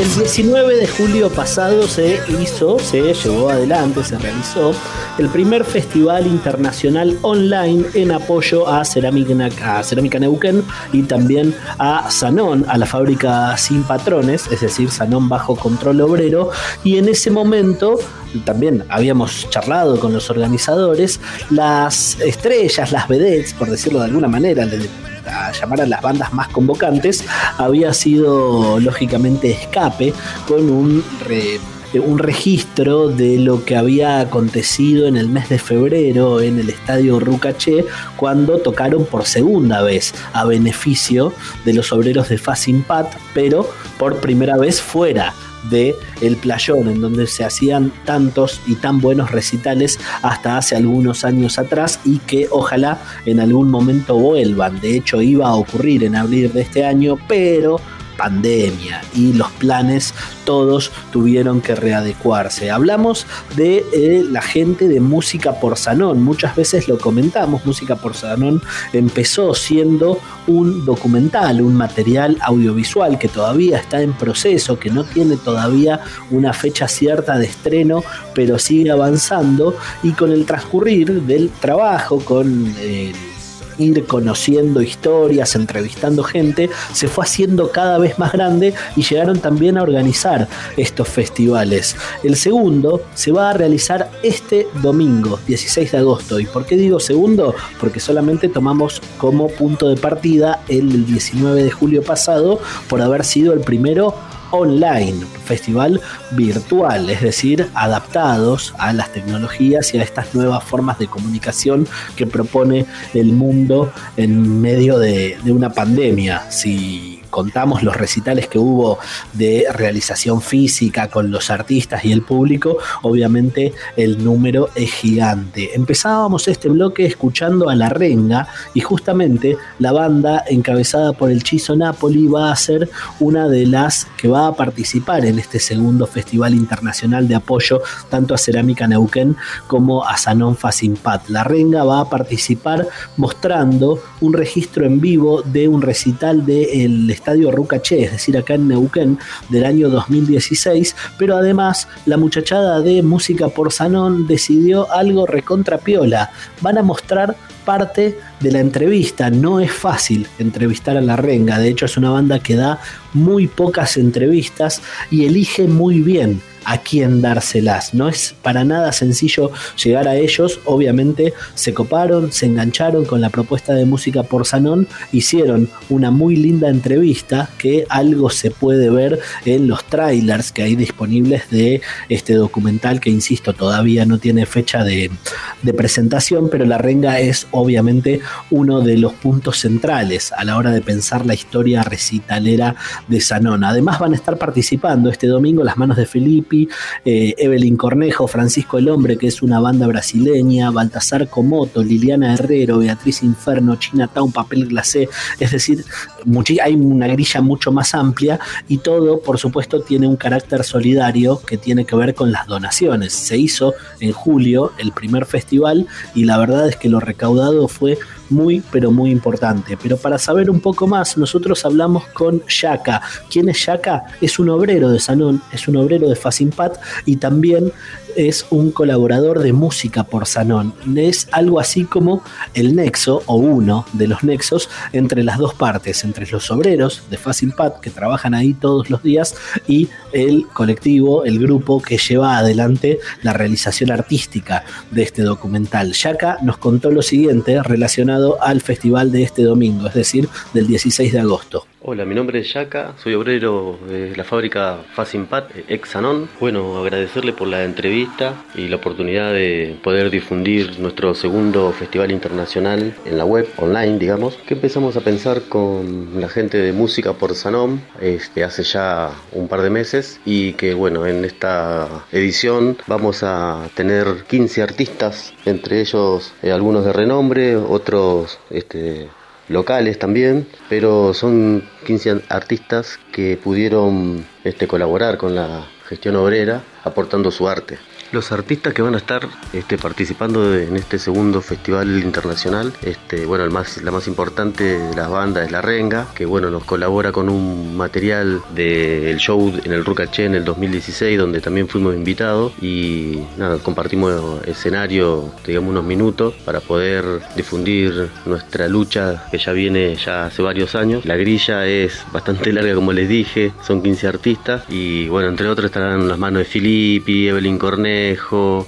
El 19 de julio pasado se hizo, se llevó adelante, se realizó el primer festival internacional online en apoyo a Cerámica, a Cerámica Neuquén y también a Sanón, a la fábrica sin patrones, es decir, Sanón bajo control obrero. Y en ese momento también habíamos charlado con los organizadores, las estrellas, las vedettes, por decirlo de alguna manera, a llamar a las bandas más convocantes, había sido lógicamente Escape con un... un registro de lo que había acontecido en el mes de febrero en el estadio Rucaché cuando tocaron por segunda vez a beneficio de los obreros de Fasimpat, pero por primera vez fuera de El Playón, en donde se hacían tantos y tan buenos recitales hasta hace algunos años atrás y que ojalá en algún momento vuelvan. De hecho, iba a ocurrir en abril de este año, pero pandemia y los planes todos tuvieron que readecuarse. Hablamos de eh, la gente de Música por Sanón, muchas veces lo comentamos, Música por Sanón empezó siendo un documental, un material audiovisual que todavía está en proceso, que no tiene todavía una fecha cierta de estreno, pero sigue avanzando y con el transcurrir del trabajo, con el ir conociendo historias, entrevistando gente, se fue haciendo cada vez más grande y llegaron también a organizar estos festivales. El segundo se va a realizar este domingo, 16 de agosto. ¿Y por qué digo segundo? Porque solamente tomamos como punto de partida el 19 de julio pasado por haber sido el primero online, festival virtual, es decir, adaptados a las tecnologías y a estas nuevas formas de comunicación que propone el mundo en medio de, una pandemia. Si contamos los recitales que hubo de realización física con los artistas y el público, obviamente el número es gigante. Empezábamos este bloque escuchando a La Renga y justamente la banda encabezada por el Chizo Napoli va a ser una de las que va a participar en este segundo Festival Internacional de Apoyo tanto a Cerámica Neuquén como a Sanón Facimpat. La Renga va a participar mostrando un registro en vivo de un recital del de Estadio Rucaché, es decir, acá en Neuquén, del año 2016, pero además la muchachada de Música por Sanón decidió algo recontrapiola. Van a mostrar parte de la entrevista. No es fácil entrevistar a la renga, de hecho es una banda que da muy pocas entrevistas y elige muy bien a quién dárselas. No es para nada sencillo llegar a ellos. Obviamente se coparon, se engancharon con la propuesta de música por Sanón, hicieron una muy linda entrevista que algo se puede ver en los trailers que hay disponibles de este documental que, insisto, todavía no tiene fecha de, presentación, pero la renga es obviamente uno de los puntos centrales a la hora de pensar la historia recitalera de Sanón. Además van a estar participando este domingo las manos de Felipe, eh, Evelyn Cornejo, Francisco el Hombre, que es una banda brasileña, Baltasar Comoto, Liliana Herrero, Beatriz Inferno, Chinatown, Papel Glacé, es decir, hay una grilla mucho más amplia y todo, por supuesto, tiene un carácter solidario que tiene que ver con las donaciones. Se hizo en julio el primer festival y la verdad es que lo recaudado fue muy, pero muy importante. Pero para saber un poco más, nosotros hablamos con Yaka. ¿Quién es Yaka? Es un obrero de Sanón, es un obrero de Facimpat y también es un colaborador de música por Sanón. Es algo así como el nexo o uno de los nexos entre las dos partes, entre los obreros de Fácil Pat que trabajan ahí todos los días y el colectivo, el grupo que lleva adelante la realización artística de este documental. Yaka nos contó lo siguiente relacionado al festival de este domingo, es decir, del 16 de agosto. Hola, mi nombre es Yaka, soy obrero de la fábrica Facimpat, ex Sanon. Bueno, agradecerle por la entrevista y la oportunidad de poder difundir nuestro segundo festival internacional en la web, online, digamos, que empezamos a pensar con la gente de música por Sanon este, hace ya un par de meses y que, bueno, en esta edición vamos a tener 15 artistas, entre ellos eh, algunos de renombre, otros este, locales también, pero son 15 artistas que pudieron este, colaborar con la gestión obrera aportando su arte. Los artistas que van a estar este, participando en este segundo festival internacional, este, bueno, la más importante de las bandas es La Renga, que bueno, nos colabora con un material del show en el Rucaché en el 2016, donde también fuimos invitados y nada, compartimos escenario, digamos, unos minutos para poder difundir nuestra lucha que ya viene ya hace varios años. La grilla es bastante larga, como les dije, son 15 artistas y bueno, entre otros estarán las manos de Filippi, Evelyn Cornet,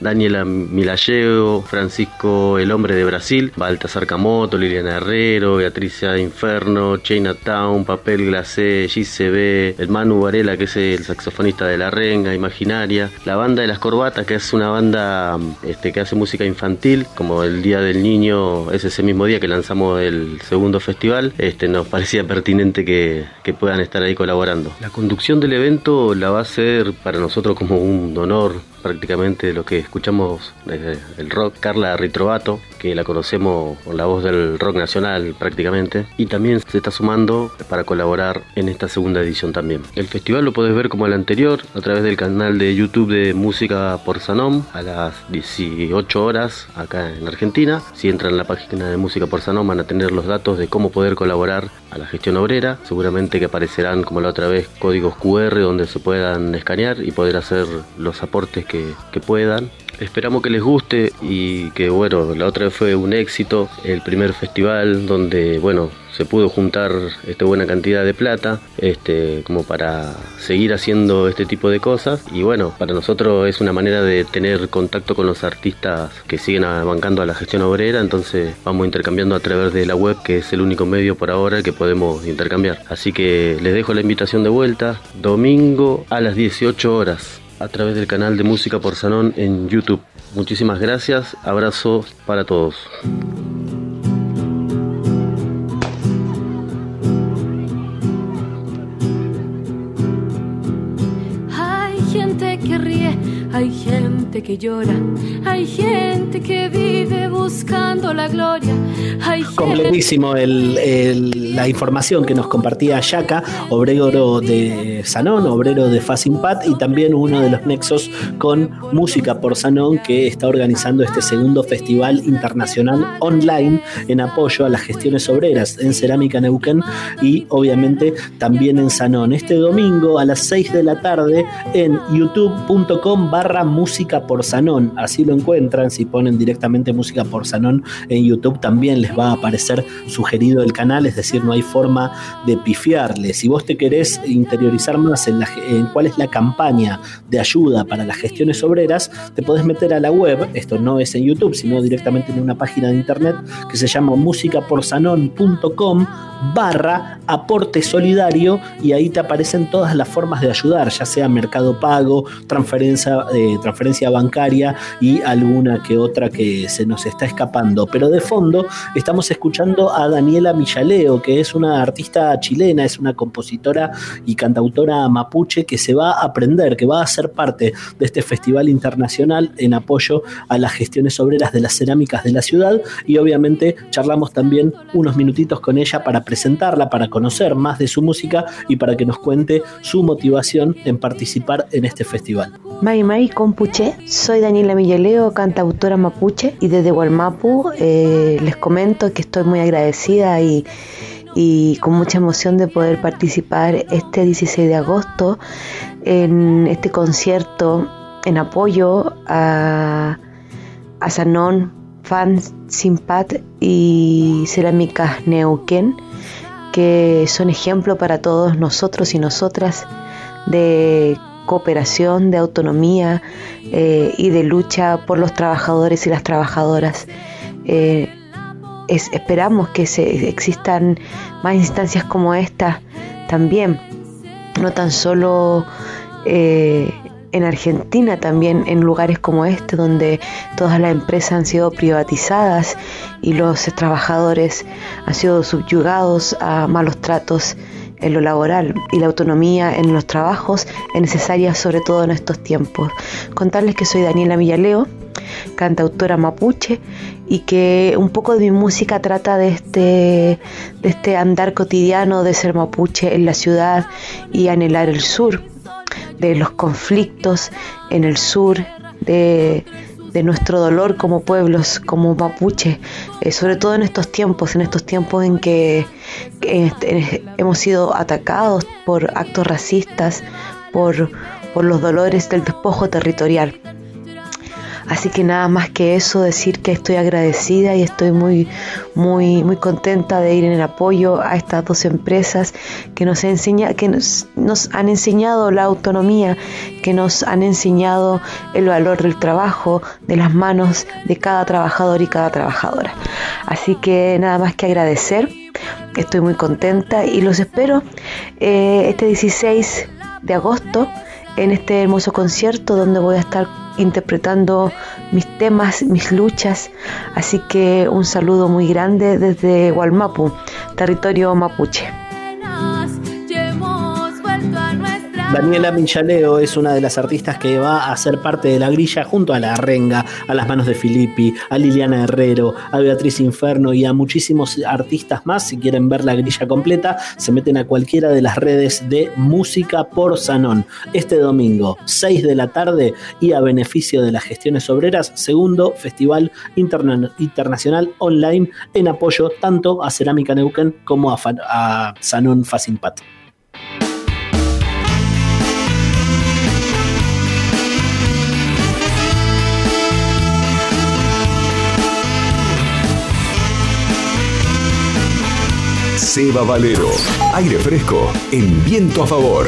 Daniela Milalleo, Francisco El Hombre de Brasil, Baltasar Camoto, Liliana Herrero, Beatricia Inferno, Chinatown, Papel Glacé, GCB, el Manu Varela, que es el saxofonista de La Renga, Imaginaria, la banda de las Corbatas, que es una banda este, que hace música infantil, como el Día del Niño es ese mismo día que lanzamos el segundo festival, este, nos parecía pertinente que, que puedan estar ahí colaborando. La conducción del evento la va a ser para nosotros como un honor prácticamente lo que escuchamos desde el rock, Carla Ritrovato, que la conocemos por la voz del rock nacional prácticamente, y también se está sumando para colaborar en esta segunda edición también. El festival lo podés ver como el anterior a través del canal de YouTube de Música por Sanom a las 18 horas acá en Argentina. Si entran en la página de Música por Sanom van a tener los datos de cómo poder colaborar a la gestión obrera. Seguramente que aparecerán como la otra vez códigos QR donde se puedan escanear y poder hacer los aportes que, que puedan. Esperamos que les guste y que bueno, la otra vez fue un éxito, el primer festival donde bueno, se pudo juntar este, buena cantidad de plata este, como para seguir haciendo este tipo de cosas y bueno, para nosotros es una manera de tener contacto con los artistas que siguen bancando a la gestión obrera, entonces vamos intercambiando a través de la web que es el único medio por ahora que podemos intercambiar. Así que les dejo la invitación de vuelta, domingo a las 18 horas a través del canal de Música por Sanón en YouTube. Muchísimas gracias, abrazo para todos. Hay gente que ríe, hay gente que llora, hay gente que vive buscando la gloria. Hay Completísimo la información que nos compartía Yaka, obrero de Sanón, obrero de Facimpat y también uno de los nexos con Música por Sanón que está organizando este segundo festival internacional online en apoyo a las gestiones obreras en Cerámica Neuquén y obviamente también en Sanón. Este domingo a las 6 de la tarde en youtube.com barra música por Sanón. Así lo encuentran, si ponen directamente música por Sanón en YouTube también les va a aparecer sugerido el canal, es decir, no hay forma de pifiarle. Si vos te querés interiorizar más en, en cuál es la campaña de ayuda para las gestiones obreras, te podés meter a la web, esto no es en YouTube, sino directamente en una página de internet que se llama musicaporsanon.com barra aporte solidario y ahí te aparecen todas las formas de ayudar, ya sea mercado pago, transferencia, eh, bancaria y alguna que otra que se nos está escapando. Pero de fondo estamos escuchando a Daniela Millaleo, que es una artista chilena, es una compositora y cantautora mapuche que se va a aprender, que va a ser parte de este festival internacional en apoyo a las gestiones obreras de las cerámicas de la ciudad y obviamente charlamos también unos minutitos con ella para presentarla, para conocer más de su música y para que nos cuente su motivación en participar en este festival. Mai Mai Compuche, soy Daniela Millaleo, cantautora mapuche y desde Gualmapu eh, les comento que estoy muy agradecida y, y con mucha emoción de poder participar este 16 de agosto en este concierto en apoyo a, a Sanón, Fan Simpat y Cerámicas Neuquén, que son ejemplo para todos nosotros y nosotras de cooperación, de autonomía eh, y de lucha por los trabajadores y las trabajadoras. Eh, esperamos que se, existan más instancias como esta también, no tan solo eh, en Argentina, también en lugares como este, donde todas las empresas han sido privatizadas y los trabajadores han sido subyugados a malos tratos en lo laboral y la autonomía en los trabajos es necesaria sobre todo en estos tiempos. Contarles que soy Daniela Villaleo, cantautora mapuche y que un poco de mi música trata de este, de este andar cotidiano de ser mapuche en la ciudad y anhelar el sur, de los conflictos en el sur, de de nuestro dolor como pueblos, como mapuche, eh, sobre todo en estos tiempos, en estos tiempos en que, este, hemos sido atacados por actos racistas, por, por los dolores del despojo territorial. Así que nada más que eso, decir que estoy agradecida y estoy muy, muy, muy contenta de ir en el apoyo a estas dos empresas que nos, enseña, que nos, nos han enseñado la autonomía, que nos han enseñado el valor del trabajo, de las manos de cada trabajador y cada trabajadora. Así que nada más que agradecer, estoy muy contenta y los espero eh, este 16 de agosto en este hermoso concierto donde voy a estar interpretando mis temas, mis luchas. Así que un saludo muy grande desde Gualmapu, territorio mapuche. Daniela Minchaleo es una de las artistas que va a ser parte de la grilla junto a La Renga, a las manos de Filippi, a Liliana Herrero, a Beatriz Inferno y a muchísimos artistas más. Si quieren ver la grilla completa, se meten a cualquiera de las redes de Música por Sanón. Este domingo, 6 de la tarde y a beneficio de las gestiones obreras, segundo Festival Internacional Online en apoyo tanto a Cerámica Neuquén como a, a Sanón Facimpat. Seba Valero. Aire fresco en viento a favor.